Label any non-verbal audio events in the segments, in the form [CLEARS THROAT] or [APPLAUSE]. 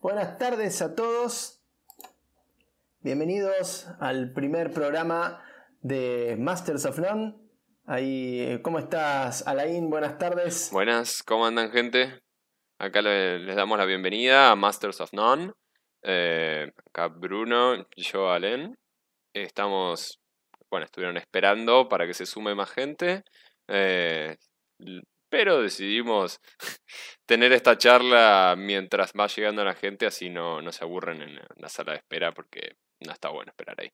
Buenas tardes a todos. Bienvenidos al primer programa de Masters of None. Ahí, ¿cómo estás, Alain? Buenas tardes. Buenas, ¿cómo andan, gente? Acá les damos la bienvenida a Masters of None. Eh, acá Bruno, yo, Alain. Estamos, bueno, estuvieron esperando para que se sume más gente. Eh, pero decidimos tener esta charla mientras va llegando la gente, así no, no se aburren en la sala de espera porque no está bueno esperar ahí.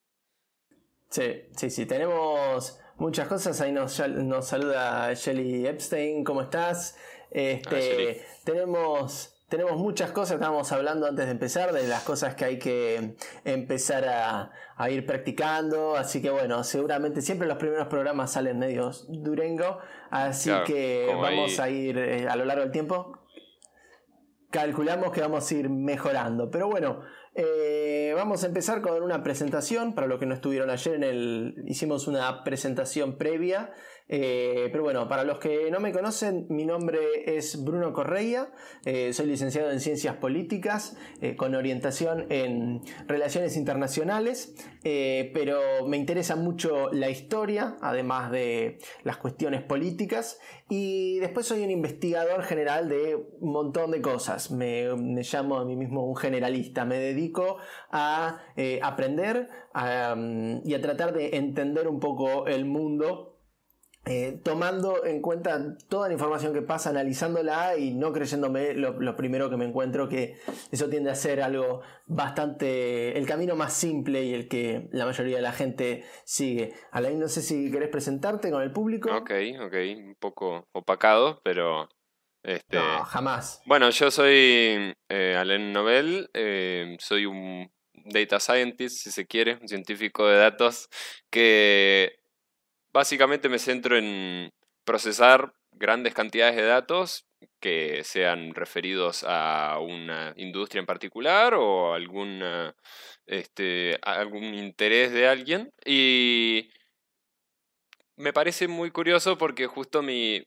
Sí, sí, sí, tenemos muchas cosas. Ahí nos, nos saluda Shelly Epstein, ¿cómo estás? Este, tenemos tenemos muchas cosas, estábamos hablando antes de empezar, de las cosas que hay que empezar a, ir practicando, así que bueno, seguramente siempre los primeros programas salen medios durengo, así que vamos a ir eh, a lo largo del tiempo, calculamos que vamos a ir mejorando, pero bueno, eh, vamos a empezar con una presentación, para los que no estuvieron ayer en el, hicimos una presentación previa eh, pero bueno, para los que no me conocen, mi nombre es Bruno Correia, eh, soy licenciado en Ciencias Políticas eh, con orientación en Relaciones Internacionales, pero me interesa mucho la historia, además de las cuestiones políticas, y después soy un investigador general de un montón de cosas. Me, llamo a mí mismo un generalista, me dedico a aprender y a tratar de entender un poco el mundo eh, tomando en cuenta toda la información que pasa, analizándola y no creyéndome lo, primero que me encuentro, que eso tiende a ser algo bastante, el camino más simple y el que la mayoría de la gente sigue. Alain, no sé si querés presentarte con el público. Ok, ok, un poco opacado, pero... Este, no, jamás. Bueno, yo soy eh, Alain Nobel, eh, soy un data scientist, si se quiere, un científico de datos que Básicamente me centro en procesar grandes cantidades de datos que sean referidos a una industria en particular o algún, este, algún interés de alguien. Y me parece muy curioso porque justo mi,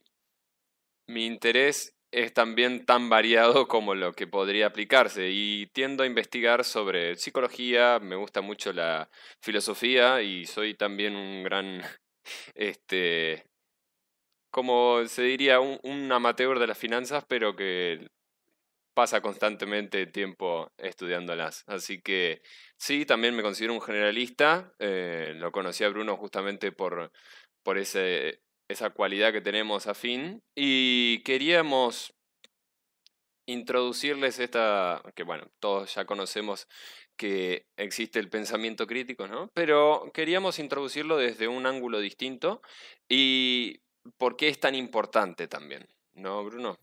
mi interés es también tan variado como lo que podría aplicarse y tiendo a investigar sobre psicología, me gusta mucho la filosofía y soy también un gran este, como se diría, un, amateur de las finanzas, pero que pasa constantemente tiempo estudiándolas. Así que sí, también me considero un generalista. Eh, lo conocí a Bruno justamente por, por ese, esa cualidad que tenemos afín. Y queríamos introducirles esta, que bueno, todos ya conocemos que existe el pensamiento crítico, ¿no? Pero queríamos introducirlo desde un ángulo distinto y por qué es tan importante también, ¿no, Bruno?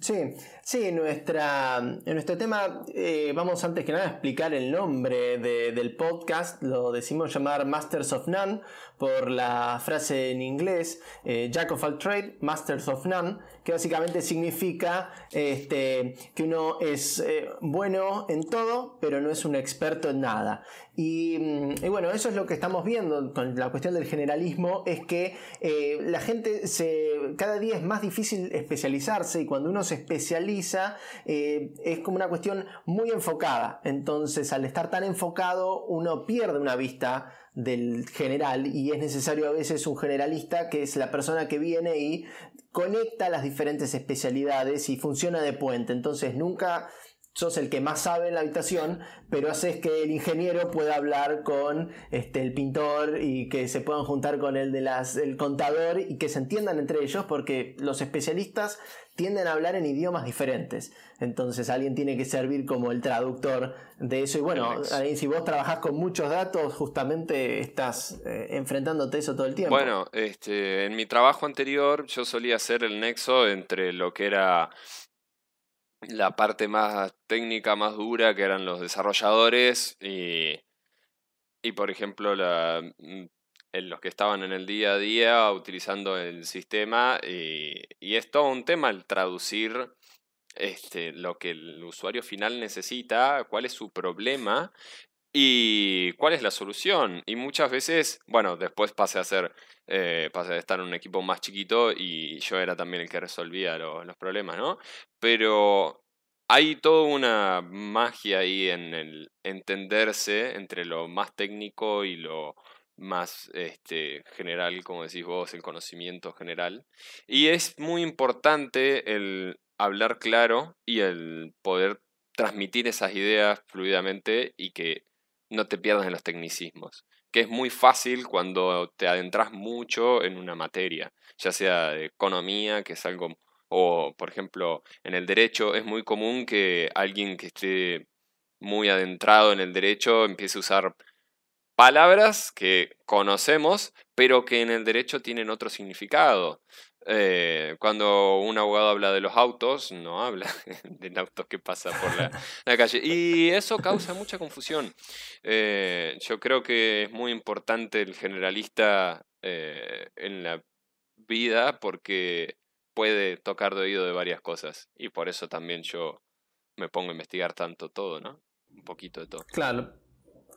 Sí, sí, nuestra, en nuestro tema eh, vamos antes que nada a explicar el nombre del podcast, lo decimos llamar Masters of None por la frase en inglés eh, Jack of all trade, Masters of None, que básicamente significa este, que uno es eh, bueno en todo, pero no es un experto en nada. Mm, y, bueno, eso es lo que estamos viendo con la cuestión del generalismo, es que eh, la gente se, cada día es más difícil especializarse y cuando uno se especializa eh, es como una cuestión muy enfocada. Entonces al estar tan enfocado uno pierde una vista del general y es necesario a veces un generalista que es la persona que viene y conecta las diferentes especialidades y funciona de puente. Entonces nunca sos el que más sabe en la habitación, pero haces que el ingeniero pueda hablar con este, el pintor y que se puedan juntar con el de las, el contador y que se entiendan entre ellos, porque los especialistas tienden a hablar en idiomas diferentes. Entonces alguien tiene que servir como el traductor de eso. Y bueno, si vos trabajás con muchos datos, justamente estás eh, enfrentándote eso todo el tiempo. Bueno, este, en mi trabajo anterior yo solía hacer el nexo entre lo que era la parte más técnica, más dura, que eran los desarrolladores y, y por ejemplo, la, mm, los que estaban en el día a día utilizando el sistema y, y es todo un tema el traducir este, lo que el usuario final necesita, cuál es su problema y cuál es la solución. Y muchas veces, bueno, después pasé a ser, eh, pasé a estar en un equipo más chiquito y yo era también el que resolvía los problemas, ¿no? Pero hay toda una magia ahí en el entenderse entre lo más técnico y lo más este, general, como decís vos, el conocimiento general. Y es muy importante el hablar claro y el poder transmitir esas ideas fluidamente y que no te pierdas en los tecnicismos, que es muy fácil cuando te adentras mucho en una materia, ya sea de economía, que es algo, o por ejemplo, en el derecho, es muy común que alguien que esté muy adentrado en el derecho empiece a usar palabras que conocemos, pero que en el derecho tienen otro significado. Eh, cuando un abogado habla de los autos, no habla [LAUGHS] del auto que pasa por [LAUGHS] la, calle. Y eso causa mucha confusión. Eh, yo creo que es muy importante el generalista eh, en la vida porque puede tocar de oído de varias cosas. Y por eso también yo me pongo a investigar tanto todo, ¿no? Un poquito de todo. Claro,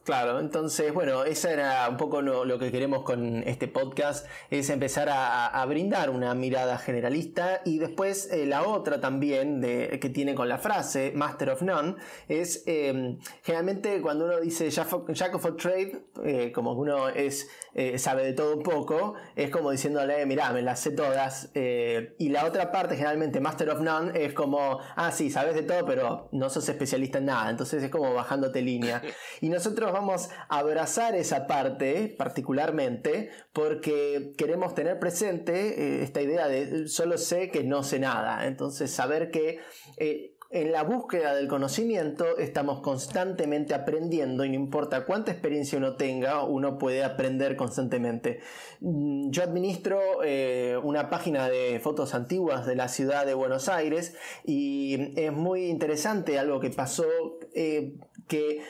Claro, entonces, bueno, esa era un poco lo, que queremos con este podcast, es empezar a, brindar una mirada generalista y después eh, la otra también de, que tiene con la frase Master of None es em, generalmente cuando uno dice Jack of all trade, eh, como uno es eh, sabe de todo un poco, es como diciéndole, mira, me las sé todas. y la otra parte, generalmente Master of None, es como, ah, sí, sabes de todo, pero no sos especialista en nada. Entonces es como bajándote línea. [LAUGHS] Y nosotros vamos a abrazar esa parte particularmente porque queremos tener presente eh, esta idea de solo sé que no sé nada. Entonces saber que... Eh, en la búsqueda del conocimiento estamos constantemente aprendiendo y no importa cuánta experiencia uno tenga, uno puede aprender constantemente. Mm, yo administro eh, una página de fotos antiguas de la ciudad de Buenos Aires y es muy interesante algo que pasó que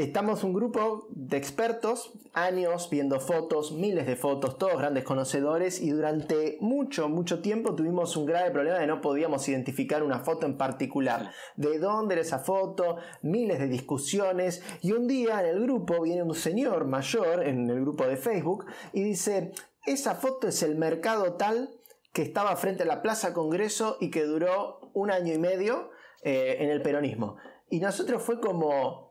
Estamos un grupo de expertos, años viendo fotos, miles de fotos, todos grandes conocedores y durante mucho, mucho tiempo tuvimos un grave problema de no podíamos identificar una foto en particular. ¿De dónde era esa foto? Miles de discusiones y un día en el grupo viene un señor mayor en el grupo de Facebook y dice, esa foto es el mercado tal que estaba frente a la Plaza Congreso y que duró un año y medio eh, en el peronismo. Y nosotros fue como,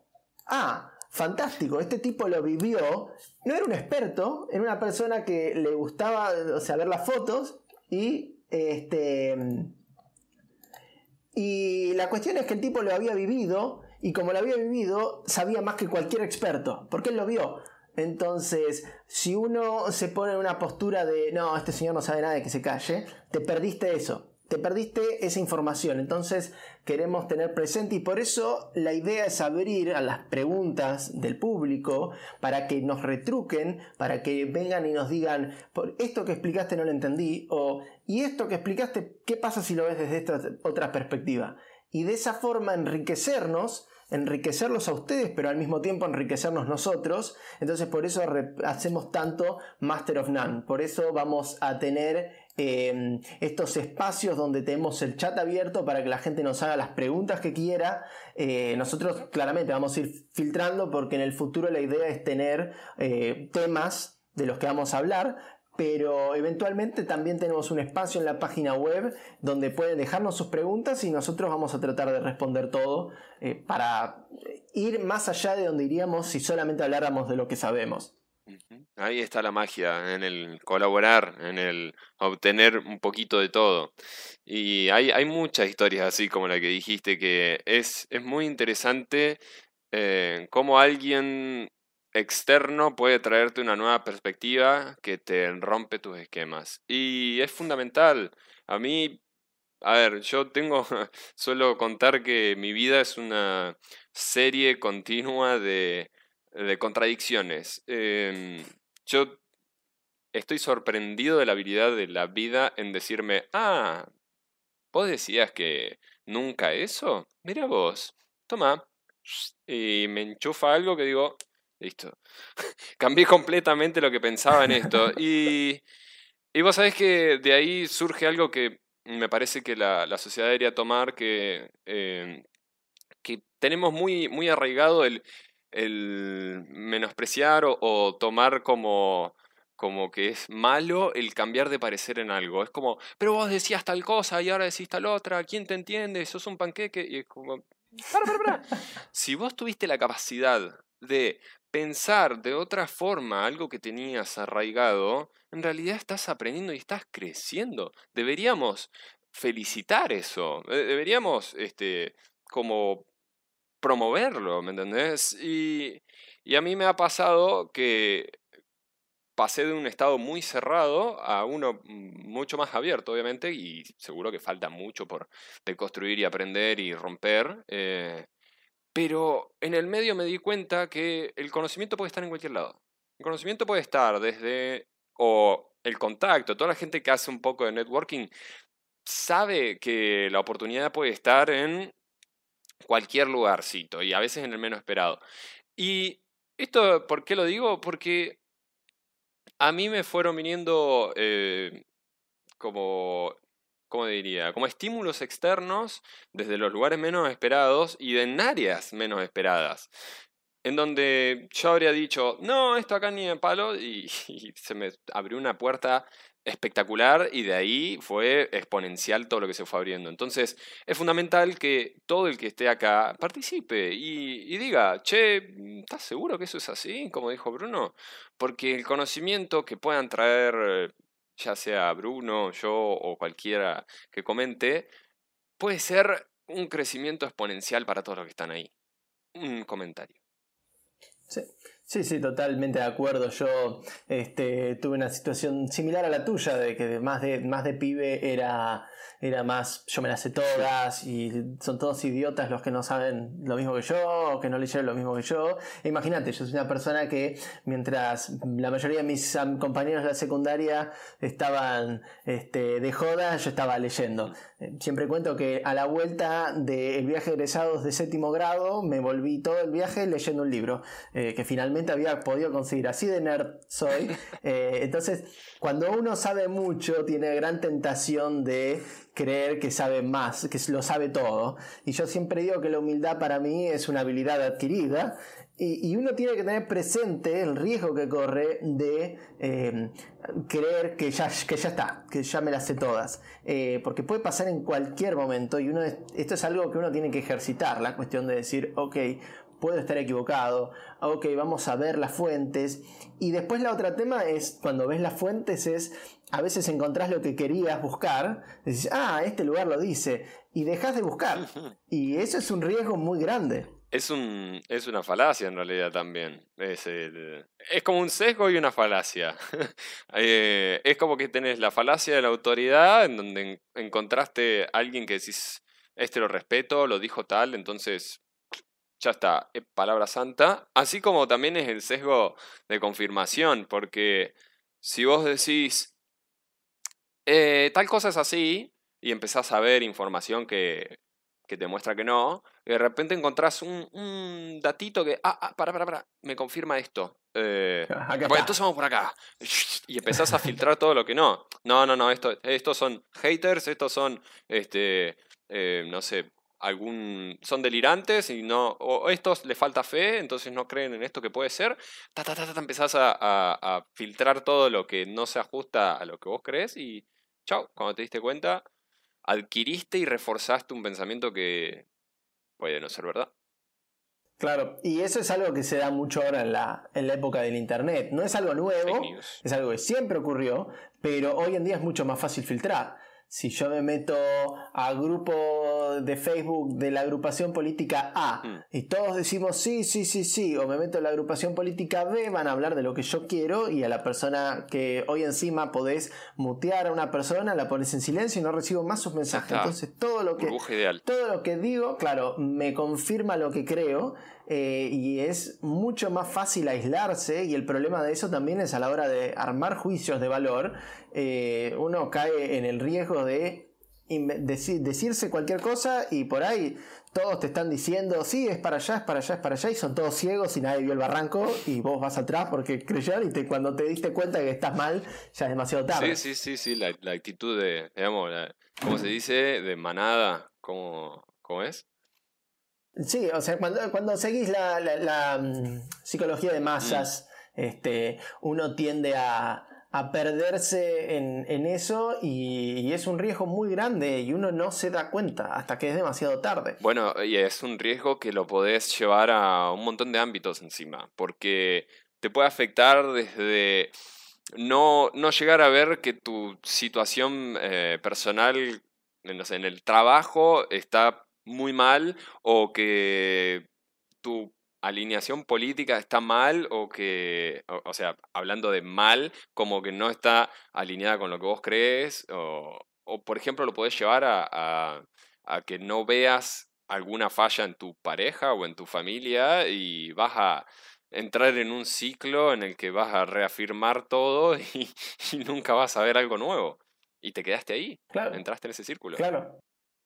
ah, fantástico, este tipo lo vivió, no era un experto, era una persona que le gustaba o sea, ver las fotos y este y la cuestión es que el tipo lo había vivido y como lo había vivido sabía más que cualquier experto, porque él lo vio. Entonces, si uno se pone en una postura de no, este señor no sabe nada de que se calle, te perdiste eso te perdiste esa información. Entonces queremos tener presente y por eso la idea es abrir a las preguntas del público para que nos retruquen, para que vengan y nos digan, por esto que explicaste no lo entendí, o y esto que explicaste, ¿qué pasa si lo ves desde esta otra perspectiva? Y de esa forma enriquecernos enriquecerlos a ustedes, pero al mismo tiempo enriquecernos nosotros. Entonces por eso hacemos tanto Master of None. Por eso vamos a tener Em, estos espacios donde tenemos el chat abierto para que la gente nos haga las preguntas que quiera. Eh, nosotros claramente vamos a ir filtrando porque en el futuro la idea es tener eh, temas de los que vamos a hablar, pero eventualmente también tenemos un espacio en la página web donde pueden dejarnos sus preguntas y nosotros vamos a tratar de responder todo eh, para ir más allá de donde iríamos si solamente habláramos de lo que sabemos. Ahí está la magia, en el colaborar, en el obtener un poquito de todo. Y hay, hay muchas historias así como la que dijiste, que es, es muy interesante eh, cómo alguien externo puede traerte una nueva perspectiva que te rompe tus esquemas. Y es fundamental. A mí, a ver, yo tengo, [LAUGHS] suelo contar que mi vida es una serie continua de de contradicciones. Em, yo estoy sorprendido de la habilidad de la vida en decirme, ah, vos decías que nunca eso. Mira vos, toma. Y me enchufa algo que digo, listo. [LAUGHS] Cambié completamente lo que pensaba en esto. Y, y vos sabés que de ahí surge algo que me parece que la, sociedad debería tomar, que, em, que tenemos muy, muy arraigado el, el menospreciar o, tomar como como que es malo el cambiar de parecer en algo. Es como, pero vos decías tal cosa y ahora decís tal otra, ¿quién te entiende? Sos un panqueque. Y es como, para, para, para. [LAUGHS] si vos tuviste la capacidad de pensar de otra forma algo que tenías arraigado, en realidad estás aprendiendo y estás creciendo. Deberíamos felicitar eso. Deberíamos, este, como promoverlo, ¿me entendés? Y, y a mí me ha pasado que pasé de un estado muy cerrado a uno mucho más abierto, obviamente, y seguro que falta mucho por deconstruir y aprender y romper. Eh, pero en el medio me di cuenta que el conocimiento puede estar en cualquier lado. El conocimiento puede estar desde, o el contacto, toda la gente que hace un poco de networking sabe que la oportunidad puede estar en cualquier lugarcito y a veces en el menos esperado. Y esto, ¿por qué lo digo? Porque a mí me fueron viniendo eh, como, ¿cómo diría? Como estímulos externos desde los lugares menos esperados y en áreas menos esperadas. En donde yo habría dicho, no, esto acá ni en palo, [LAUGHS] y se me abrió una puerta espectacular y de ahí fue exponencial todo lo que se fue abriendo. Entonces es fundamental que todo el que esté acá participe y, diga, che, ¿estás seguro que eso es así? Como dijo Bruno. Porque el conocimiento que puedan traer, ya sea Bruno, yo o cualquiera que comente, puede ser un crecimiento exponencial para todos los que están ahí. Un comentario. Sí. Sí, sí, totalmente de acuerdo. Yo este, tuve una situación similar a la tuya, de que más de, más de pibe era era más yo me las sé todas y son todos idiotas los que no saben lo mismo que yo o que no leyeron lo mismo que yo. Imagínate, yo soy una persona que mientras la mayoría de mis compañeros de la secundaria estaban este, de joda, yo estaba leyendo. Siempre cuento que a la vuelta del viaje de egresados de séptimo grado me volví todo el viaje leyendo un libro eh, que finalmente había podido conseguir. Así de nerd soy. [LAUGHS] Eh, entonces, cuando uno sabe mucho, tiene gran tentación de creer que sabe más, que lo sabe todo. Y yo siempre digo que la humildad para mí es una habilidad adquirida y, uno tiene que tener presente el riesgo que corre de eh, creer que ya, que ya está, que ya me las sé todas. Eh, porque puede pasar en cualquier momento y uno esto es algo que uno tiene que ejercitar, la cuestión de decir, ok, puedo estar equivocado, ok, vamos a ver las fuentes. Y después la otra tema es, cuando ves las fuentes, es a veces encontrás lo que querías buscar, decís, ah, este lugar lo dice, y dejas de buscar. [LAUGHS] Y eso es un riesgo muy grande. Es, un, es una falacia en realidad también. Es, es como un sesgo y una falacia. [LAUGHS] Eh, es como que tenés la falacia de la autoridad, en donde encontraste a alguien que decís, este lo respeto, lo dijo tal, entonces ya está, es palabra santa. Así como también es el sesgo de confirmación, porque si vos decís, eh, tal cosa es así, y empezás a ver información que, que te muestra que no, y de repente encontrás un, un datito que, ah, ah, para, para, para, me confirma esto. Eh, [LAUGHS] pues entonces vamos por acá. Y empezás a filtrar todo lo que no. No, no, no, esto, estos son haters, estos son, este, eh, no sé, algún son delirantes y no o estos le falta fe entonces no creen en esto que puede ser ta, ta, ta, empezás a, a, filtrar todo lo que no se ajusta a lo que vos crees y chao cuando te diste cuenta adquiriste y reforzaste un pensamiento que puede no ser verdad. Claro, y eso es algo que se da mucho ahora en la, en la época del Internet. No es algo nuevo, es algo que siempre ocurrió, pero hoy en día es mucho más fácil filtrar si yo me meto a grupo de Facebook de la agrupación política A mm. y todos decimos sí, sí, sí, sí, o me meto en la agrupación política B, van a hablar de lo que yo quiero y a la persona que hoy encima podés mutear a una persona, la pones en silencio y no recibo más sus mensajes. Entonces todo lo que todo lo que digo, claro, me confirma lo que creo eh, y es mucho más fácil aislarse y el problema de eso también es a la hora de armar juicios de valor, eh, uno cae en el riesgo de decirse cualquier cosa y por ahí todos te están diciendo, sí, es para allá, es para allá, es para allá, y son todos ciegos y nadie vio el barranco y vos vas atrás porque creyeron y cuando te diste cuenta que estás mal, ya es demasiado tarde. Sí, sí, sí, sí, la, actitud de, digamos, ¿cómo se dice? De manada, ¿cómo, cómo es? Sí, o sea, cuando, seguís la, mm, psicología de masas, este, uno tiende a, a perderse en, eso y, es un riesgo muy grande y uno no se da cuenta hasta que es demasiado tarde. Bueno, y es un riesgo que lo podés llevar a un montón de ámbitos encima, porque te puede afectar desde no, no llegar a ver que tu situación eh, personal en el trabajo está muy mal o que tu alineación política está mal o que, o, sea, hablando de mal, como que no está alineada con lo que vos crees, o, o por ejemplo lo podés llevar a, a, que no veas alguna falla en tu pareja o en tu familia y vas a entrar en un ciclo en el que vas a reafirmar todo [LAUGHS] y, y nunca vas a ver algo nuevo. Y te quedaste ahí. Claro. Entraste en ese círculo. Claro.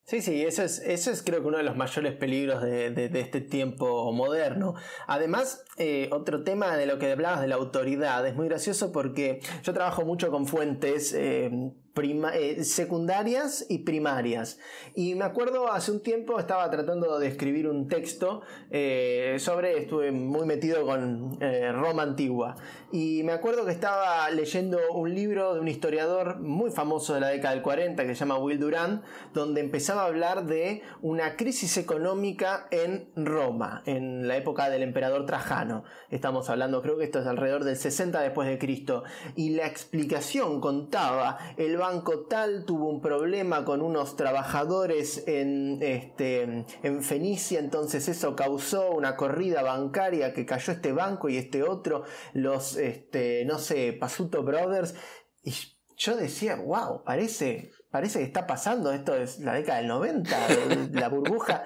Sí, sí, eso es, eso es creo que uno de los mayores peligros de, de, este tiempo moderno. Además, eh, otro tema de lo que hablabas de la autoridad es muy gracioso porque yo trabajo mucho con fuentes eh, eh, secundarias y primarias. Y me acuerdo hace un tiempo estaba tratando de escribir un texto eh, sobre, estuve muy metido con eh, Roma antigua. Y me acuerdo que estaba leyendo un libro de un historiador muy famoso de la década del 40 que se llama Will Durant, donde empezaba a hablar de una crisis económica en Roma, en la época del emperador Trajano. Estamos hablando, creo que esto es alrededor del 60 después de Cristo. Y la explicación contaba el banco tal tuvo un problema con unos trabajadores en, este, en Fenicia, entonces eso causó una corrida bancaria que cayó este banco y este otro, los, este, no sé, Pasuto Brothers. Y yo decía, wow, parece, parece que está pasando, esto es la década del 90, [LAUGHS] la burbuja.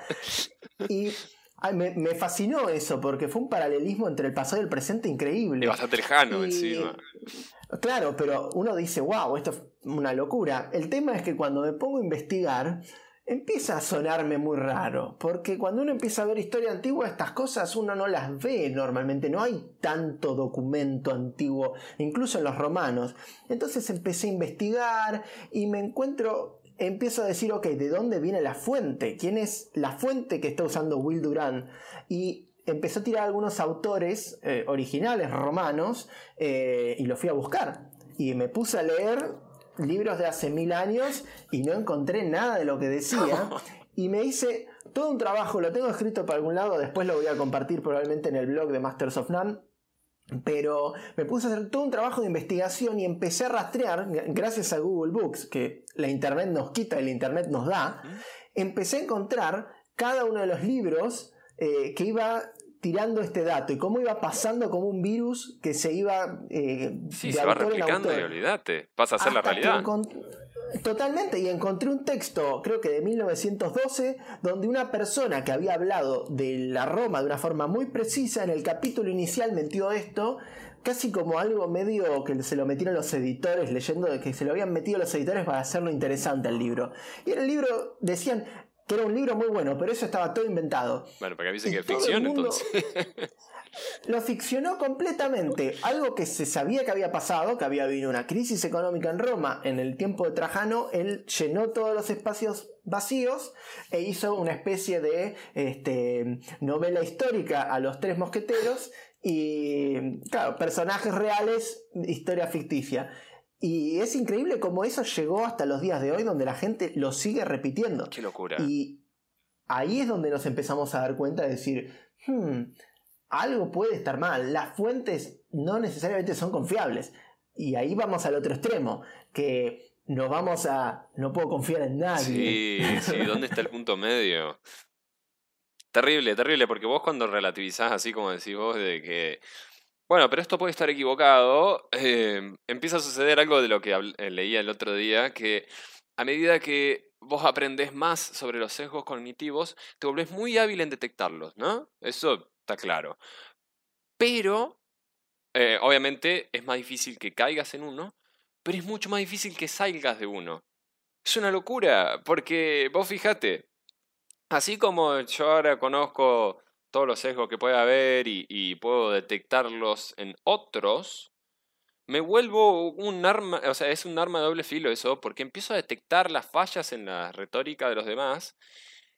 Y me, me, fascinó eso, porque fue un paralelismo entre el pasado y el presente increíble. Y bastante lejano encima. Claro, pero uno dice, wow, esto es una locura. El tema es que cuando me pongo a investigar, empieza a sonarme muy raro, porque cuando uno empieza a ver historia antigua, estas cosas uno no las ve normalmente, no hay tanto documento antiguo, incluso en los romanos. Entonces empecé a investigar y me encuentro, empiezo a decir, ok, ¿de dónde viene la fuente? ¿Quién es la fuente que está usando Will Durant? Y empezó a tirar algunos autores eh, originales romanos eh, y los fui a buscar. Y me puse a leer libros de hace mil años y no encontré nada de lo que decía. [LAUGHS] Y me hice todo un trabajo, lo tengo escrito para algún lado, después lo voy a compartir probablemente en el blog de Masters of None. Pero me puse a hacer todo un trabajo de investigación y empecé a rastrear, gracias a Google Books, que la Internet nos quita y la Internet nos da, empecé a encontrar cada uno de los libros eh, que iba tirando este dato y cómo iba pasando como un virus que se iba eh, sí, se va replicando y olvídate, pasa a ser la realidad. Totalmente, y encontré un texto, creo que de 1912, donde una persona que había hablado de la Roma de una forma muy precisa, en el capítulo inicial metió esto, casi como algo medio que se lo metieron los editores, leyendo de que se lo habían metido los editores para hacerlo interesante al libro. Y en el libro decían, que era un libro muy bueno, pero eso estaba todo inventado. Bueno, porque dicen que es ficción, entonces. [LAUGHS] lo ficcionó completamente. Algo que se sabía que había pasado, que había habido una crisis económica en Roma en el tiempo de Trajano, él llenó todos los espacios vacíos e hizo una especie de este, novela histórica a los tres mosqueteros y, claro, personajes reales, historia ficticia. Y es increíble cómo eso llegó hasta los días de hoy, donde la gente lo sigue repitiendo. Qué locura. Y ahí es donde nos empezamos a dar cuenta de decir, hmm, algo puede estar mal. Las fuentes no necesariamente son confiables. Y ahí vamos al otro extremo, que nos vamos a... No puedo confiar en nadie. Sí, sí, ¿dónde está el punto medio? Terrible, terrible, porque vos cuando relativizás así como decís vos de que bueno, pero esto puede estar equivocado. Em, empieza a suceder algo de lo que eh, leía el otro día, que a medida que vos aprendés más sobre los sesgos cognitivos, te volvés muy hábil en detectarlos, ¿no? Eso está claro. Pero, eh, obviamente, es más difícil que caigas en uno, pero es mucho más difícil que salgas de uno. Es una locura, porque vos fíjate, así como yo ahora conozco todos los sesgos que puede haber y, puedo detectarlos en otros, me vuelvo un arma, o sea, es un arma de doble filo eso, porque empiezo a detectar las fallas en la retórica de los demás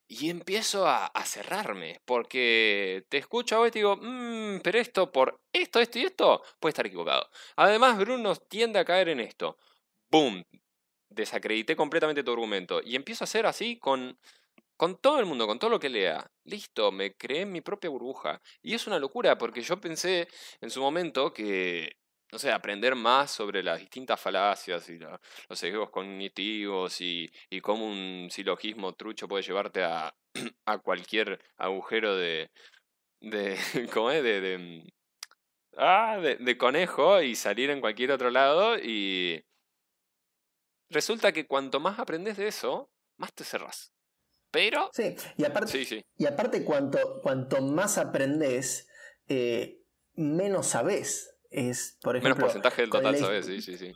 y empiezo a, cerrarme, porque te escucho a vos y te digo, mmm, pero esto por esto, esto y esto puede estar equivocado. Además, Bruno tiende a caer en esto. ¡Boom! Desacredité completamente tu argumento. Y empiezo a hacer así con, con todo el mundo, con todo lo que lea. Listo, me creé mi propia burbuja. Y es una locura, porque yo pensé en su momento que no sé, aprender más sobre las distintas falacias y los sesgos cognitivos y, cómo un silogismo trucho puede llevarte a, [CLEARS THROAT] cualquier agujero de, de, [LAUGHS] ¿cómo es? De, de, ah, de, de conejo y salir en cualquier otro lado y resulta que cuanto más aprendes de eso, más te cerrás. Pero... Sí, y aparte, Y aparte cuanto, cuanto más aprendes, eh, menos sabes es, por ejemplo. Menos porcentaje del total, ¿sabes? Sí, sí, sí.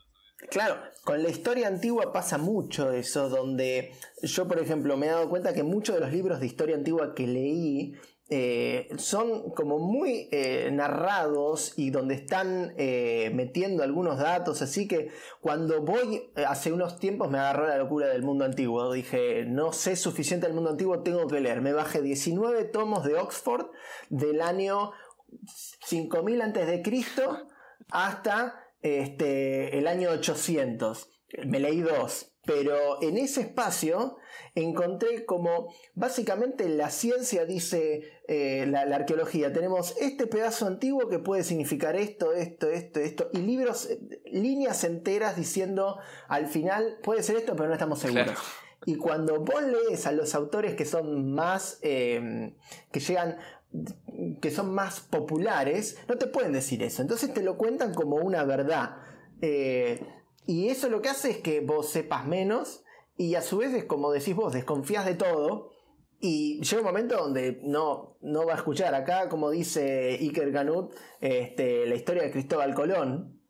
Claro, con la historia antigua pasa mucho eso, donde yo, por ejemplo, me he dado cuenta que muchos de los libros de historia antigua que leí eh, son como muy eh, narrados y donde están eh, metiendo algunos datos, así que cuando voy, hace unos tiempos me agarró la locura del mundo antiguo, dije, no sé suficiente del mundo antiguo, tengo que leer, me bajé 19 tomos de Oxford del año 5000 antes de Cristo hasta este, el año 800. Me leí dos, pero en ese espacio encontré como básicamente la ciencia dice eh, la, arqueología. Tenemos este pedazo antiguo que puede significar esto, esto, esto, esto, y libros, eh, líneas enteras diciendo al final puede ser esto, pero no estamos seguros. Y cuando vos lees a los autores que son más, eh, que llegan que son más populares, no te pueden decir eso. Entonces te lo cuentan como una verdad. Eh, y eso lo que hace es que vos sepas menos y a su vez es como decís vos, desconfías de todo. Y llega un momento donde no, no va a escuchar. Acá, como dice Iker Ganut, este, la historia de Cristóbal Colón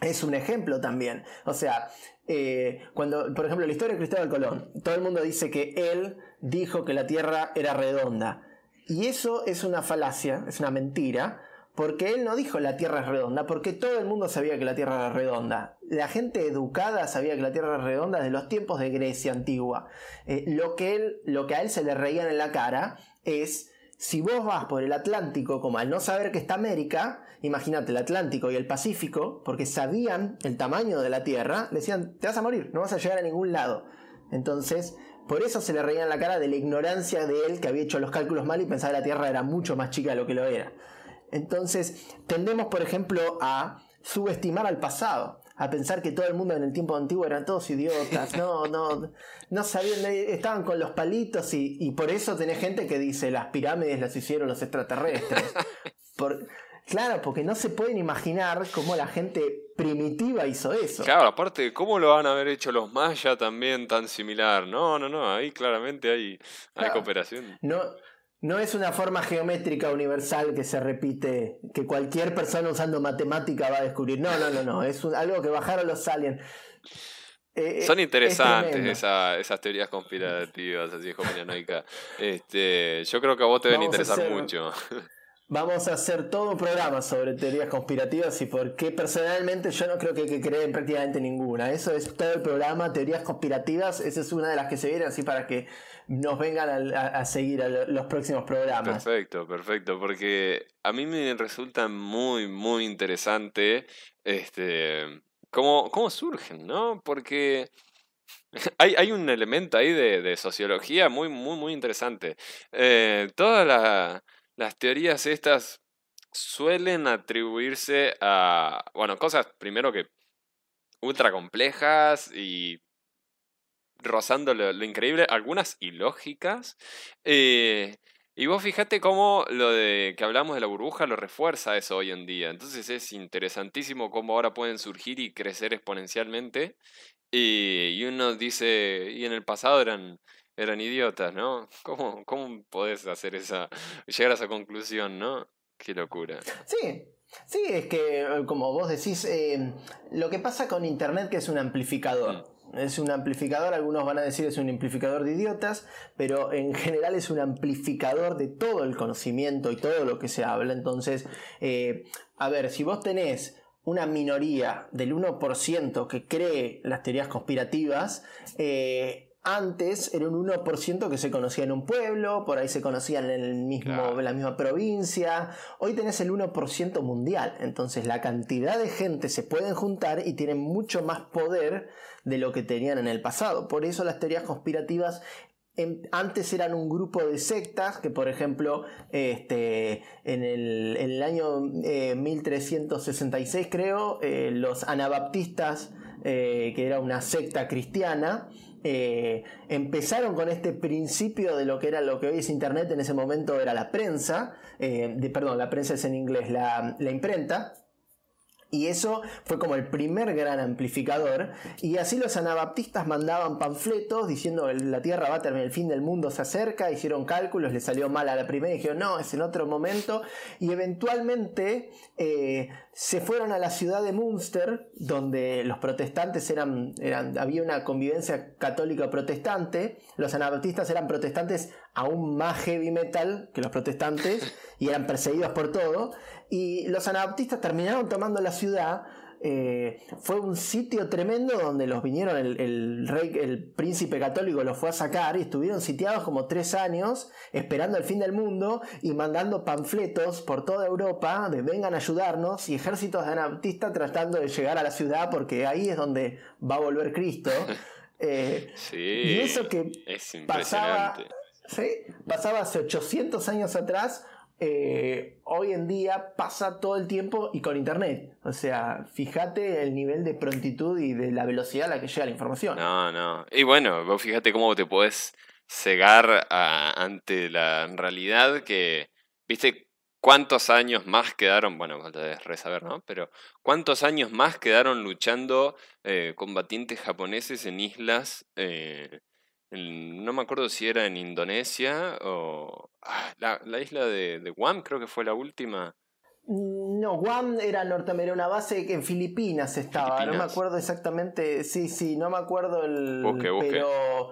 es un ejemplo también. O sea, eh, cuando, por ejemplo, la historia de Cristóbal Colón, todo el mundo dice que él dijo que la Tierra era redonda. Y eso es una falacia, es una mentira, porque él no dijo la Tierra es redonda, porque todo el mundo sabía que la Tierra era redonda. La gente educada sabía que la Tierra era redonda desde los tiempos de Grecia antigua. Eh, lo, que lo que a él se le reían en la cara es, si vos vas por el Atlántico, como al no saber que está América, imagínate el Atlántico y el Pacífico, porque sabían el tamaño de la Tierra, decían, te vas a morir, no vas a llegar a ningún lado. Entonces, por eso se le reía en la cara de la ignorancia de él que había hecho los cálculos mal y pensaba que la Tierra era mucho más chica de lo que lo era. Entonces, tendemos, por ejemplo, a subestimar al pasado, a pensar que todo el mundo en el tiempo antiguo eran todos idiotas, no, no, no sabían, estaban con los palitos y, por eso tenés gente que dice las pirámides las hicieron los extraterrestres. [LAUGHS] Por, Claro, porque no se pueden imaginar cómo la gente primitiva hizo eso. Claro, aparte, ¿cómo lo van a haber hecho los mayas también tan similar? No, no, no, ahí claramente hay, hay cooperación. No, no es una forma geométrica universal que se repite, que cualquier persona usando matemática va a descubrir. No, no, no, no, es algo que bajaron los aliens. Eh, eh, Son interesantes esas teorías conspirativas, así como Este, yo creo que a vos te deben interesar mucho. Vamos a hacer todo un programa sobre teorías conspirativas y por qué personalmente yo no creo que, que creen prácticamente ninguna. Eso es todo el programa, teorías conspirativas, esa es una de las que se vienen así para que nos vengan a, seguir a los próximos programas. Perfecto, perfecto, porque a mí me resulta muy, muy interesante este, cómo, cómo surgen, ¿no? Porque... [LAUGHS] Hay, hay, un elemento ahí de, sociología muy, muy, muy interesante. Eh, toda la, las teorías estas suelen atribuirse a, bueno, cosas primero que ultra complejas y rozando lo, increíble, algunas ilógicas. Eh, y vos fíjate cómo lo de que hablamos de la burbuja lo refuerza eso hoy en día. Entonces es interesantísimo cómo ahora pueden surgir y crecer exponencialmente. Y, y uno dice, y en el pasado eran eran idiotas, ¿no? [LAUGHS] ¿Cómo, cómo podés hacer esa, llegar a esa conclusión, ¿no? Qué locura. Sí, sí, es que eh, como vos decís, eh, lo que pasa con Internet que es un amplificador. Es un amplificador, algunos van a decir es un amplificador de idiotas, pero en general es un amplificador de todo el conocimiento y todo lo que se habla. Entonces, eh, a ver, si vos tenés una minoría del 1% que cree las teorías conspirativas, eh, antes era un 1% que se conocía en un pueblo, por ahí se conocían en, el mismo, en la misma provincia. Hoy tenés el 1% mundial. Entonces la cantidad de gente se pueden juntar y tienen mucho más poder de lo que tenían en el pasado. Por eso las teorías conspirativas antes eran un grupo de sectas que, por ejemplo, este, en, el, año 1366, eh, creo, eh, los anabaptistas, eh, que era una secta cristiana, empezaron con este principio de lo que era lo que hoy es Internet, en ese momento era la prensa, de, perdón, la prensa es en inglés, la, la imprenta y eso fue como el primer gran amplificador. Y así los anabaptistas mandaban panfletos diciendo la Tierra va a terminar, el fin del mundo se acerca. Hicieron cálculos, le salió mal a la primera y dijeron, no, es en otro momento. Y eventualmente eh, se fueron a la ciudad de Münster, donde los protestantes eran, eran, había una convivencia católica protestante. Los anabaptistas eran protestantes aún más heavy metal que los protestantes y eran perseguidos por todo. Y los anabaptistas terminaron tomando la ciudad. Eh, fue un sitio tremendo donde los vinieron, el, rey, el príncipe católico los fue a sacar y estuvieron sitiados como tres años esperando el fin del mundo y mandando panfletos por toda Europa de vengan a ayudarnos y ejércitos de anabaptistas tratando de llegar a la ciudad porque ahí es donde va a volver Cristo. [LAUGHS] Eh, sí, y eso que es pasaba, pasaba hace 800 años atrás eh, hoy en día pasa todo el tiempo y con internet. O sea, fíjate el nivel de prontitud y de la velocidad a la que llega la información. No, no. Y bueno, vos fíjate cómo te puedes cegar ante la realidad que, viste, cuántos años más quedaron, bueno, falta resaber, ¿no? Pero cuántos años más quedaron luchando eh, combatientes japoneses en islas eh, no me acuerdo si era en Indonesia o ah, la, isla de, Guam, creo que fue la última. Mm, no, Guam era norteamericana, una base que en Filipinas estaba, no me acuerdo exactamente, sí, sí, no me acuerdo el... Pero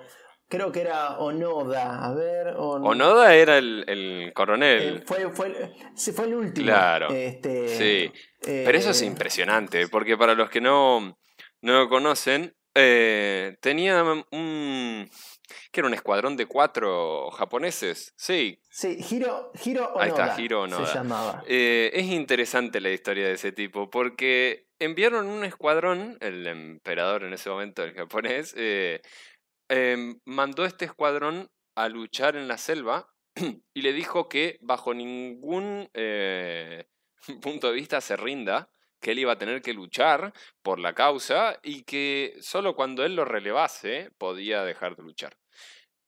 creo que era Onoda, a ver... Onoda era el, coronel. Eh, fue, fue, fue el último. Claro. Este, sí. Pero eso es eh, impresionante, porque para los que no, no lo conocen, eh, tenía un. que era un escuadrón de cuatro japoneses. Sí. Sí, Hiro, Hiro Ahí está, Hiro Onoda. Se llamaba. Eh, es interesante la historia de ese tipo, porque enviaron un escuadrón, el emperador en ese momento, el japonés, eh, em, mandó este escuadrón a luchar en la selva [CLEARS THROAT] y le dijo que bajo ningún [LAUGHS] punto de vista se rinda que él iba a tener que luchar por la causa y que solo cuando él lo relevase podía dejar de luchar.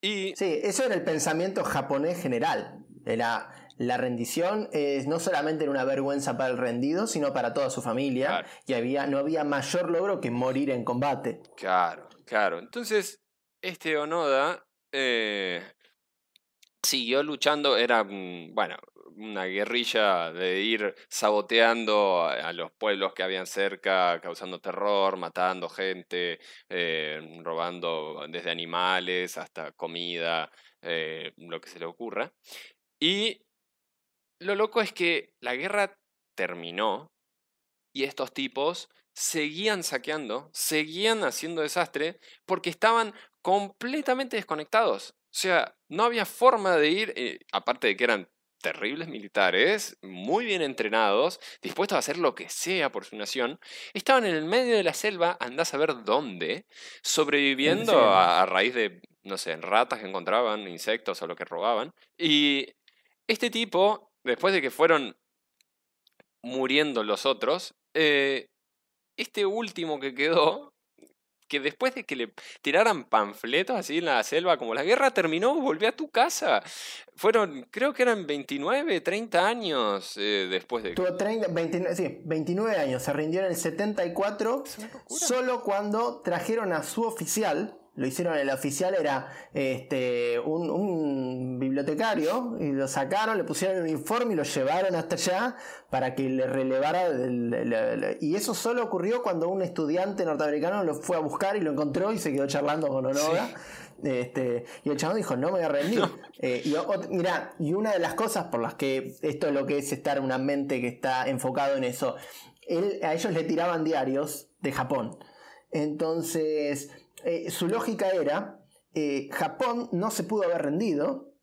Y... Sí, eso era el pensamiento japonés general. Era la rendición es no solamente una vergüenza para el rendido, sino para toda su familia. Y había, no había mayor logro que morir en combate. Claro, claro. Entonces, este Onoda eh, siguió luchando. Era, bueno, una guerrilla de ir saboteando a, los pueblos que habían cerca, causando terror, matando gente, eh, robando desde animales hasta comida, eh, lo que se le ocurra. Y lo loco es que la guerra terminó y estos tipos seguían saqueando, seguían haciendo desastre porque estaban completamente desconectados. O sea, no había forma de ir, eh, aparte de que eran terribles militares, muy bien entrenados, dispuestos a hacer lo que sea por su nación, estaban en el medio de la selva, andás a ver dónde, sobreviviendo a, raíz de, no sé, ratas que encontraban, insectos o lo que robaban. Y este tipo, después de que fueron muriendo los otros, eh, este último que quedó que después de que le tiraran panfletos así en la selva, como la guerra terminó, volvió a tu casa. Fueron, creo que eran 29, 30 años eh, después de... Tuvo 30, 29, sí, 29 años, se rindió en el 74, solo cuando trajeron a su oficial, lo hicieron, el oficial era este, un, bibliotecario y lo sacaron, le pusieron un uniforme y lo llevaron hasta allá para que le relevara. y eso solo ocurrió cuando un estudiante norteamericano lo fue a buscar y lo encontró y se quedó charlando con Onoda. Este, y el chabón dijo, no me voy a rendir. [LAUGHS] Eh, y, mira, y una de las cosas por las que esto es lo que es estar en una mente que está enfocado en eso, a ellos le tiraban diarios de Japón. Entonces, eh, su lógica era eh, Japón no se pudo haber rendido.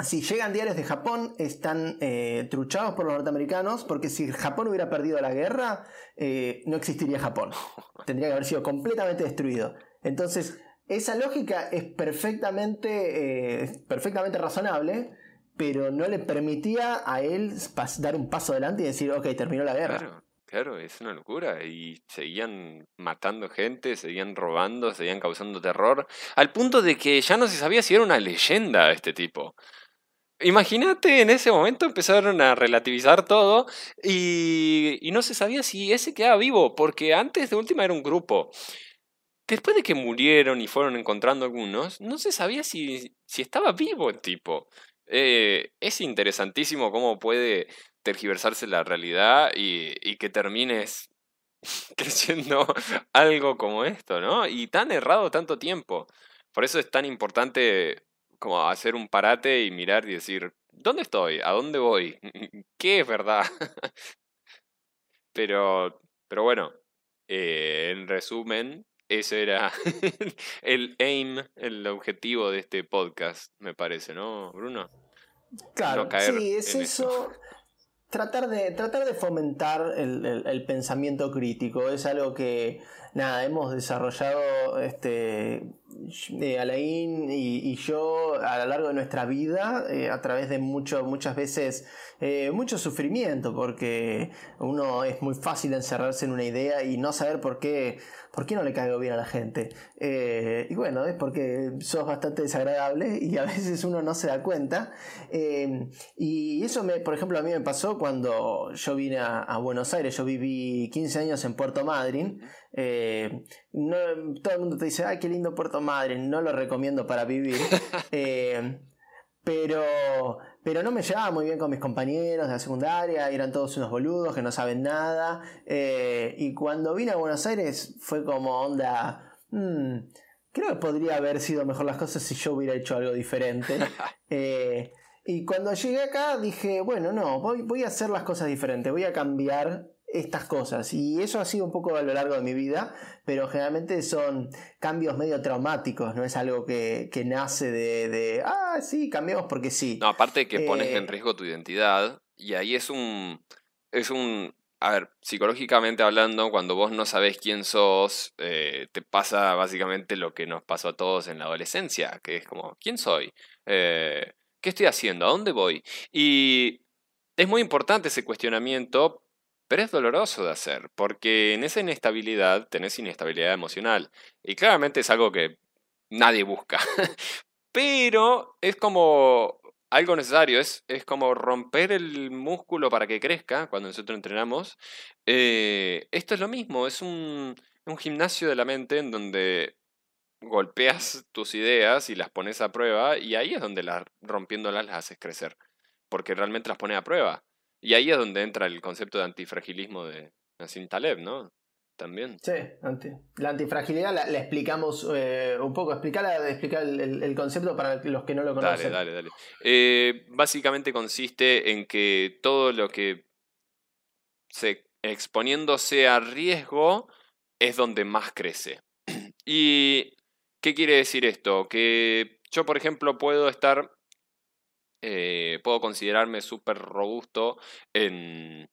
Si llegan diarios de Japón, están eh, truchados por los norteamericanos, porque si Japón hubiera perdido la guerra, no existiría Japón. [LAUGHS] Tendría que haber sido completamente destruido. Entonces, esa lógica es perfectamente, perfectamente razonable, pero no le permitía a él dar un paso adelante y decir, ok, terminó la guerra. Es una locura. Y seguían matando gente, seguían robando, seguían causando terror, al punto de que ya no se sabía si era una leyenda este tipo. Imagínate, en ese momento empezaron a relativizar todo y, y no se sabía si ese quedaba vivo, porque antes de última era un grupo. Después de que murieron y fueron encontrando algunos, no se sabía si, si estaba vivo el tipo. Eh, es interesantísimo cómo puede tergiversarse la realidad y, que termines [LAUGHS] creciendo algo como esto, ¿no? Y tan errado tanto tiempo. Por eso es tan importante como hacer un parate y mirar y decir, ¿dónde estoy? ¿A dónde voy? [LAUGHS] ¿Qué es verdad? [LAUGHS] pero, pero bueno, eh, en resumen, ese era el aim, el objetivo de este podcast, me parece, ¿no, Bruno? Claro, sí, es eso tratar de, tratar de fomentar el, pensamiento crítico. Es algo que, nada, hemos desarrollado este, eh, Alain y, yo a lo largo de nuestra vida, eh, a través de mucho, muchas veces eh, mucho sufrimiento, porque uno es muy fácil encerrarse en una idea y no saber por qué ¿por qué no le caigo bien a la gente? Y bueno, es porque sos bastante desagradable y a veces uno no se da cuenta. Y eso, me, por ejemplo, a mí me pasó cuando yo vine a, Buenos Aires. Yo viví 15 años en Puerto Madryn. Todo el mundo te dice, ay, qué lindo Puerto Madryn. No lo recomiendo para vivir. [LAUGHS] pero pero no me llevaba muy bien con mis compañeros de la secundaria, eran todos unos boludos que no saben nada. Eh, y cuando vine a Buenos Aires fue como onda, hmm, creo que podría haber sido mejor las cosas si yo hubiera hecho algo diferente. [LAUGHS] Eh, y cuando llegué acá dije, bueno, no, voy, voy a hacer las cosas diferentes, voy a cambiar estas cosas. Y eso ha sido un poco a lo largo de mi vida, pero generalmente son cambios medio traumáticos, no es algo que, nace de, ah, sí, cambiamos porque sí. No, aparte que pones en eh, riesgo tu identidad, y ahí es un, es un, a ver, psicológicamente hablando, cuando vos no sabés quién sos, eh, te pasa básicamente lo que nos pasó a todos en la adolescencia, que es como, ¿quién soy? Eh, ¿Qué estoy haciendo? ¿A dónde voy? Y es muy importante ese cuestionamiento pero es doloroso de hacer, porque en esa inestabilidad tenés inestabilidad emocional. Y claramente es algo que nadie busca. [LAUGHS] Pero es como algo necesario, es, es como romper el músculo para que crezca cuando nosotros entrenamos. Eh, esto es lo mismo, es un, un gimnasio de la mente en donde golpeas tus ideas y las pones a prueba y ahí es donde las, rompiéndolas las haces crecer, porque realmente las pones a prueba. Y ahí es donde entra el concepto de antifragilismo de Nassim Taleb, ¿no? También. Sí, la antifragilidad la, explicamos eh, un poco. Explicar, explicar el, concepto para los que no lo conocen. Dale, dale, dale. Eh, básicamente consiste en que todo lo que se exponiéndose a riesgo es donde más crece. [CLEARS THROAT] ¿Y qué quiere decir esto? Que yo, por ejemplo, puedo estar eh, puedo considerarme súper robusto en,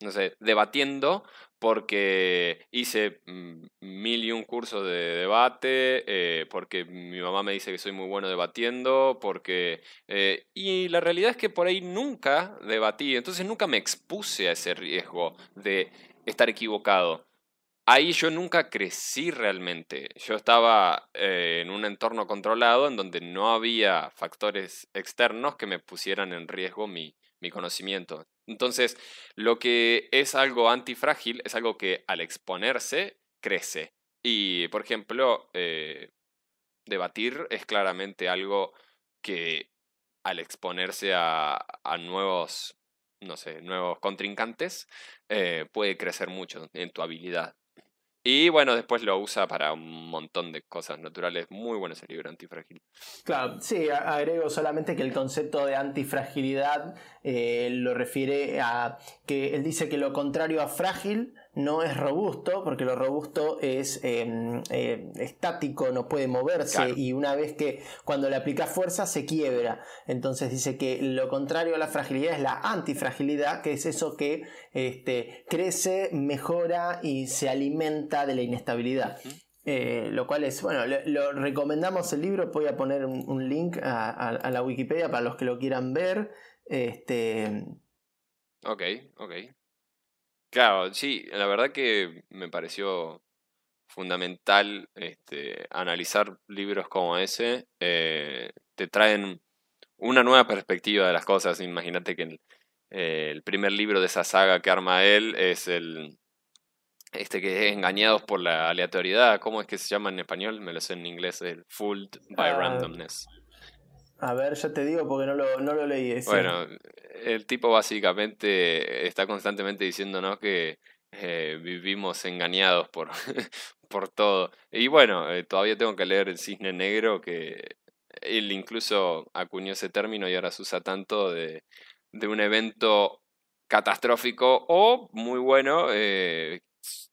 no sé, debatiendo porque hice mm, mil y un cursos de debate, eh, porque mi mamá me dice que soy muy bueno debatiendo, porque... Eh, y la realidad es que por ahí nunca debatí, entonces nunca me expuse a ese riesgo de estar equivocado ahí yo nunca crecí realmente. Yo estaba eh, en un entorno controlado en donde no había factores externos que me pusieran en riesgo mi, conocimiento. Entonces, lo que es algo antifrágil es algo que al exponerse crece. Y, por ejemplo, eh, debatir es claramente algo que al exponerse a, nuevos, no sé, nuevos contrincantes, eh, puede crecer mucho en tu habilidad. Y bueno, después lo usa para un montón de cosas naturales. Muy bueno ese libro, Antifrágil. Claro, sí, agrego solamente que el concepto de antifragilidad eh, lo refiere a que él dice que lo contrario a frágil no es robusto, porque lo robusto es em, eh, estático, no puede moverse y una vez que cuando le aplicas fuerza se quiebra. Entonces dice que lo contrario a la fragilidad es la antifragilidad, que es eso que este, crece, mejora y se alimenta de la inestabilidad. Eh, lo cual es, bueno, lo, recomendamos el libro, voy a poner un, link a, la Wikipedia para los que lo quieran ver. Este... Ok, ok. Claro, sí, la verdad que me pareció fundamental este, analizar libros como ese. Eh, te traen una nueva perspectiva de las cosas. Imagínate que el, eh, el primer libro de esa saga que arma él es el, este que es engañados por la aleatoriedad, ¿cómo es que se llama en español? Me lo sé en inglés, el Fooled by ah, Randomness. A ver, ya te digo porque no lo, no lo leí. Bueno, el tipo básicamente está constantemente diciéndonos que eh, vivimos engañados por, [LAUGHS] por todo. Y bueno, eh, todavía tengo que leer El Cisne Negro, que él incluso acuñó ese término y ahora se usa tanto de, de un evento catastrófico o muy bueno eh,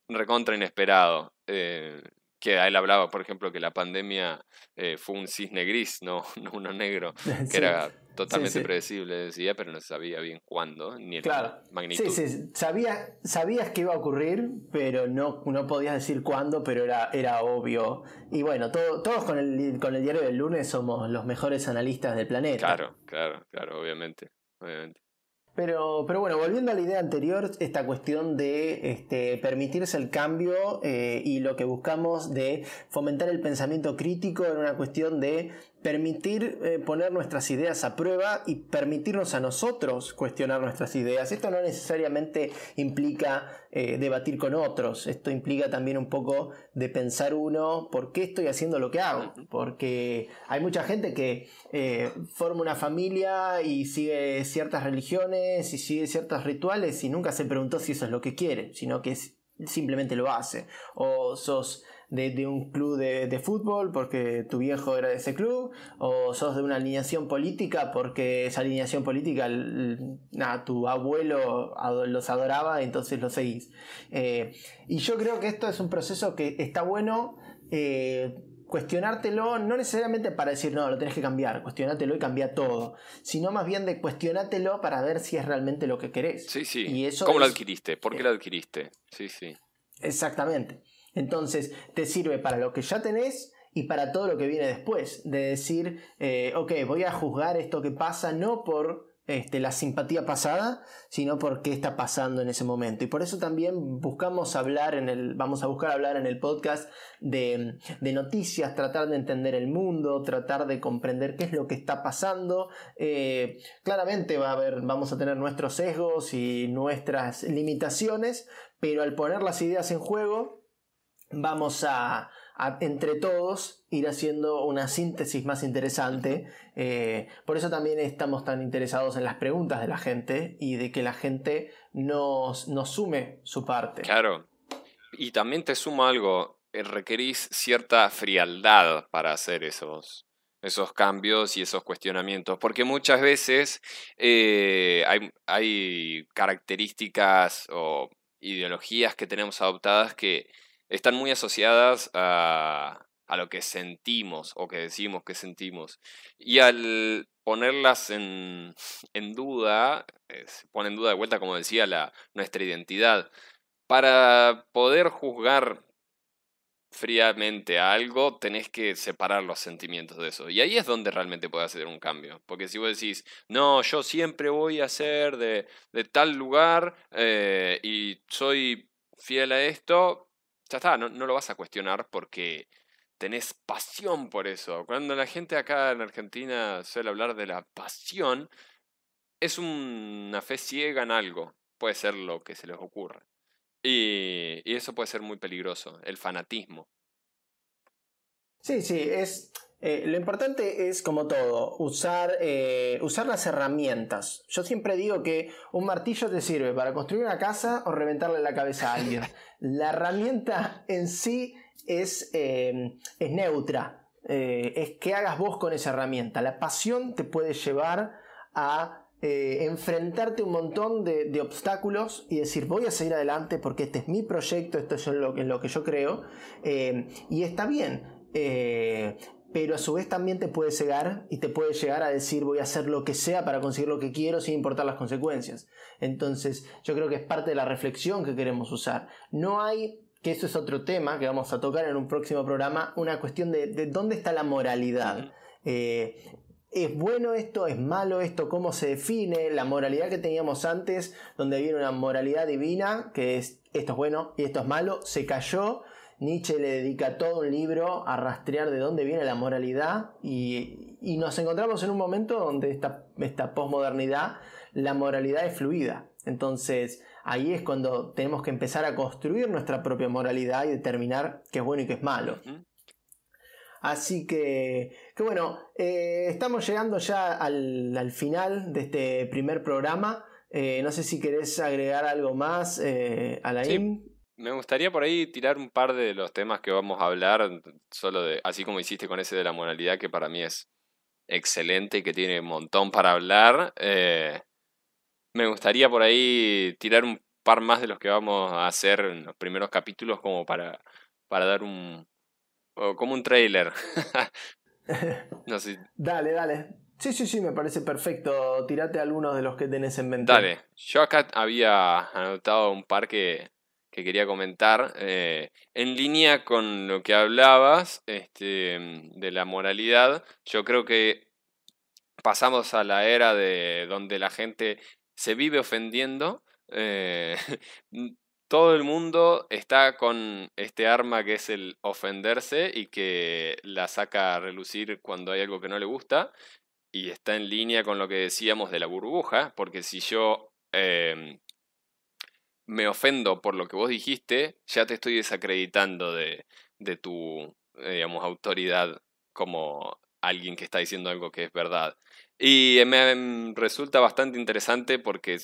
recontra inesperado. Eh, que a él hablaba, por ejemplo, que la pandemia eh, fue un cisne gris, no, [LAUGHS] uno negro, [LAUGHS] que era totalmente predecible, decía, pero no sabía bien cuándo, ni el magnitud. Sí, sí, sabía, sabías que iba a ocurrir, pero no, no podías decir cuándo, pero era, era obvio. Y bueno, todos con el, con el diario del lunes somos los mejores analistas del planeta. Claro, claro, claro, obviamente. obviamente. Pero, pero bueno, volviendo a la idea anterior, esta cuestión de este, permitirse el cambio eh, y lo que buscamos de fomentar el pensamiento crítico en una cuestión de permitir eh, poner nuestras ideas a prueba y permitirnos a nosotros cuestionar nuestras ideas. Esto no necesariamente implica eh, debatir con otros, esto implica también un poco de pensar uno por qué estoy haciendo lo que hago, porque hay mucha gente que eh, forma una familia y sigue ciertas religiones y sigue ciertos rituales y nunca se preguntó si eso es lo que quiere, sino que simplemente lo hace, o sos de, un club de, fútbol porque tu viejo era de ese club, o sos de una alineación política porque esa alineación política, nada, tu abuelo los adoraba, entonces lo seguís. Eh, y yo creo que esto es un proceso que está bueno. Eh, cuestionártelo, no necesariamente para decir, no, lo tenés que cambiar, cuestionátelo y cambia todo, sino más bien de cuestionátelo para ver si es realmente lo que querés. Sí, sí. Y eso ¿Cómo lo adquiriste? ¿Por qué lo adquiriste? Sí, sí. Exactamente. Entonces, te sirve para lo que ya tenés y para todo lo que viene después. De decir, eh, ok, voy a juzgar esto que pasa no por este, la simpatía pasada, sino por qué está pasando en ese momento. Y por eso también buscamos hablar en el, vamos a buscar hablar en el podcast de, noticias, tratar de entender el mundo, tratar de comprender qué es lo que está pasando. Eh, claramente va a haber, vamos a tener nuestros sesgos y nuestras limitaciones, pero al poner las ideas en juego, vamos a, entre todos ir haciendo una síntesis más interesante. Eh, por eso también estamos tan interesados en las preguntas de la gente y de que la gente nos, nos sume su parte. Claro. Y también te sumo algo, eh, requerís cierta frialdad para hacer esos, esos cambios y esos cuestionamientos, porque muchas veces eh, hay, hay características o ideologías que tenemos adoptadas que están muy asociadas a, a lo que sentimos o que decimos que sentimos. Y al ponerlas en, en duda, eh, se pone en duda de vuelta, como decía, la, nuestra identidad. Para poder juzgar fríamente algo, tenés que separar los sentimientos de eso. Y ahí es donde realmente puede hacer un cambio. Porque si vos decís, no, yo siempre voy a ser de, de tal lugar eh, y soy fiel a esto, ya está, no, lo vas a cuestionar porque tenés pasión por eso. Cuando la gente acá en Argentina suele hablar de la pasión, es una fe ciega en algo. Puede ser lo que se les ocurra. Y, y eso puede ser muy peligroso, el fanatismo. Sí, sí, es, eh, lo importante es, como todo, usar, eh, usar las herramientas. Yo siempre digo que un martillo te sirve para construir una casa o reventarle la cabeza a alguien. [LAUGHS] la herramienta en sí es, eh, es neutra. es que hagas vos con esa herramienta. La pasión te puede llevar a enfrentarte un montón de, obstáculos y decir voy a seguir adelante porque este es mi proyecto, esto es lo, en lo que yo creo y está bien. Eh, pero a su vez también te puede cegar y te puede llegar a decir voy a hacer lo que sea para conseguir lo que quiero sin importar las consecuencias. Entonces yo creo que es parte de la reflexión que queremos usar. No hay, que eso es otro tema que vamos a tocar en un próximo programa, una cuestión de, dónde está la moralidad. ¿Es bueno esto? ¿Es malo esto? ¿Cómo se define? La moralidad que teníamos antes, donde había una moralidad divina, que es esto es bueno y esto es malo, se cayó. Nietzsche le dedica todo un libro a rastrear de dónde viene la moralidad y, nos encontramos en un momento donde esta, esta posmodernidad, la moralidad es fluida. Entonces ahí es cuando tenemos que empezar a construir nuestra propia moralidad y determinar qué es bueno y qué es malo. Así que, que bueno, eh, estamos llegando ya al, final de este primer programa. Eh, no sé si querés agregar algo más, eh, Alain. Me gustaría por ahí tirar un par de los temas que vamos a hablar, solo de, así como hiciste con ese de la moralidad, que para mí es excelente y que tiene un montón para hablar. Eh, me gustaría por ahí tirar un par más de los que vamos a hacer en los primeros capítulos, como para, para dar un, como un trailer. [LAUGHS] [LAUGHS] no sé. Dale, dale. Sí, sí, sí, me parece perfecto. Tírate algunos de los que tenés en mente. Dale. Yo acá había anotado un par que, que quería comentar. Eh, en línea con lo que hablabas este, de la moralidad, yo creo que pasamos a la era de donde la gente se vive ofendiendo. Eh, [LAUGHS] todo el mundo está con este arma que es el ofenderse y que la saca a relucir cuando hay algo que no le gusta y está en línea con lo que decíamos de la burbuja, porque si yo em, me ofendo por lo que vos dijiste, ya te estoy desacreditando de, de tu, digamos, autoridad como alguien que está diciendo algo que es verdad. Y me resulta bastante interesante porque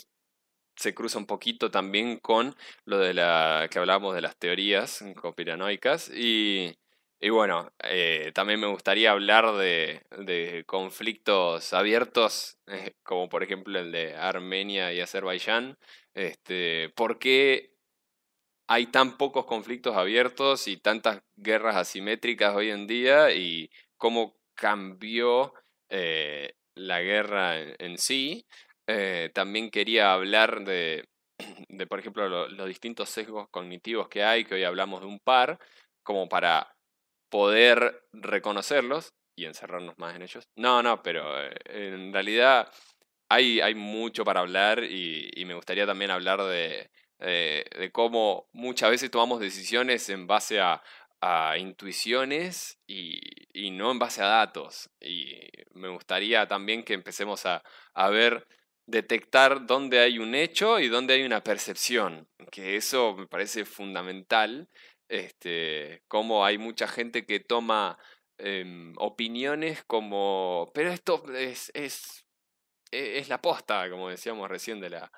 se cruza un poquito también con lo de la que hablábamos de las teorías conspiranoicas y, y bueno, eh, también me gustaría hablar de, de conflictos abiertos, eh, como por ejemplo el de Armenia y Azerbaiyán. Este, ¿Por qué hay tan pocos conflictos abiertos y tantas guerras asimétricas hoy en día? ¿Y cómo cambió eh, la guerra en sí? Eh, también quería hablar de, [CLEARS THROAT] de por ejemplo, los distintos sesgos cognitivos que hay, que hoy hablamos de un par, como para poder reconocerlos y encerrarnos más en ellos. No, no, pero eh, en realidad hay, hay mucho para hablar y, y me gustaría también hablar de, de, de, cómo muchas veces tomamos decisiones en base a, a intuiciones y, y, no en base a datos. Y me gustaría también que empecemos a, a ver detectar dónde hay un hecho y dónde hay una percepción, que eso me parece fundamental, este, como hay mucha gente que toma em, opiniones como, pero esto es, es, es la posta, como decíamos recién, de la,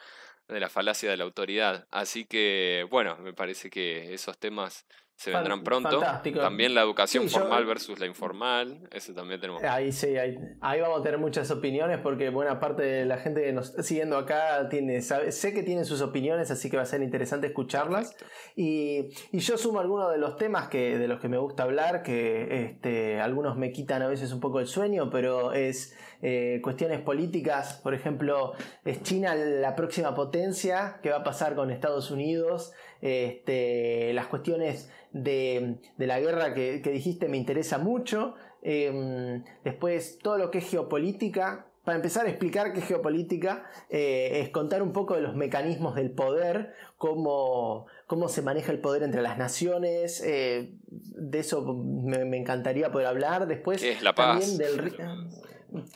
de la falacia de la autoridad. Así que, bueno, me parece que esos temas se vendrán pronto. También la educación formal versus la informal, eso también tenemos. Ahí sí, ahí, vamos a tener muchas opiniones porque buena parte de la gente que nos está siguiendo acá tiene, sé que tienen sus opiniones, así que va a ser interesante escucharlas. Y, yo sumo algunos de los temas que, de los que me gusta hablar, que este, algunos me quitan a veces un poco el sueño, pero es eh, cuestiones políticas, por ejemplo, es China la próxima potencia, ¿qué va a pasar con Estados Unidos? Este, las cuestiones de, la guerra que, dijiste me interesa mucho. Em, después, todo lo que es geopolítica. Para empezar a explicar qué es geopolítica, eh, es contar un poco de los mecanismos del poder, cómo, cómo se maneja el poder entre las naciones. Eh, de eso me, encantaría poder hablar. Después, ¿Qué es la paz? También del,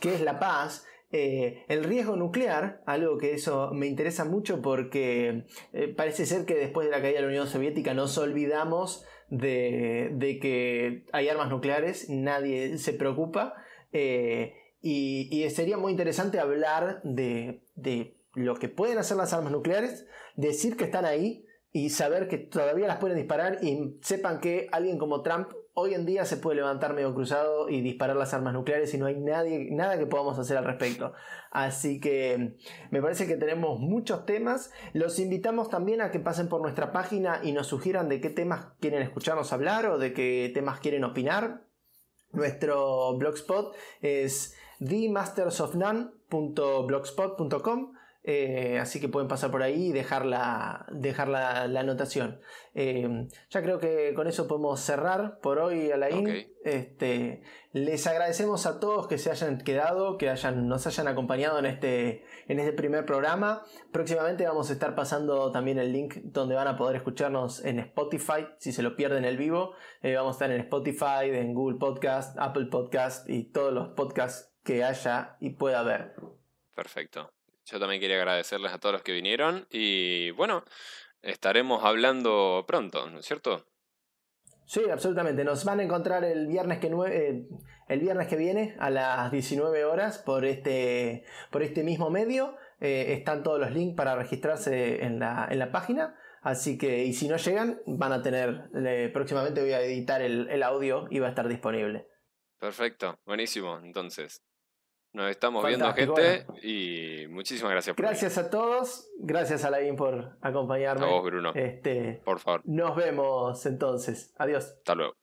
¿Qué es la paz? Eh, el riesgo nuclear, algo que eso me interesa mucho porque eh, parece ser que después de la caída de la Unión Soviética nos olvidamos de, que hay armas nucleares, nadie se preocupa eh, y, sería muy interesante hablar de, de lo que pueden hacer las armas nucleares, decir que están ahí y saber que todavía las pueden disparar y sepan que alguien como Trump hoy en día se puede levantar medio cruzado y disparar las armas nucleares y no hay nadie, nada que podamos hacer al respecto. Así que me parece que tenemos muchos temas. Los invitamos también a que pasen por nuestra página y nos sugieran de qué temas quieren escucharnos hablar o de qué temas quieren opinar. Nuestro blogspot es themastersofnone.blogspot.com eh, así que pueden pasar por ahí y dejar la, dejar la, anotación. Eh, ya creo que con eso podemos cerrar por hoy, Alain. Este, les agradecemos a todos que se hayan quedado, que hayan, nos hayan acompañado en este, en este primer programa. Próximamente vamos a estar pasando también el link donde van a poder escucharnos en Spotify, si se lo pierden el vivo. Eh, vamos a estar en Spotify, en Google Podcast, Apple Podcast y todos los podcasts que haya y pueda haber. Perfecto. Yo también quería agradecerles a todos los que vinieron y bueno, estaremos hablando pronto, ¿no es cierto? Sí, absolutamente. Nos van a encontrar el viernes que, eh, el viernes que viene a las 19 horas por este, por este mismo medio. Eh, están todos los links para registrarse en la, en la, página. Así que, y si no llegan, van a tener, próximamente voy a editar el, el audio y va a estar disponible. Perfecto, buenísimo. Entonces, nos estamos viendo, gente, y muchísimas gracias por Gracias a todos, gracias a Laín por acompañarme. A vos, Bruno. Este, por favor. Nos vemos entonces. Adiós. Hasta luego.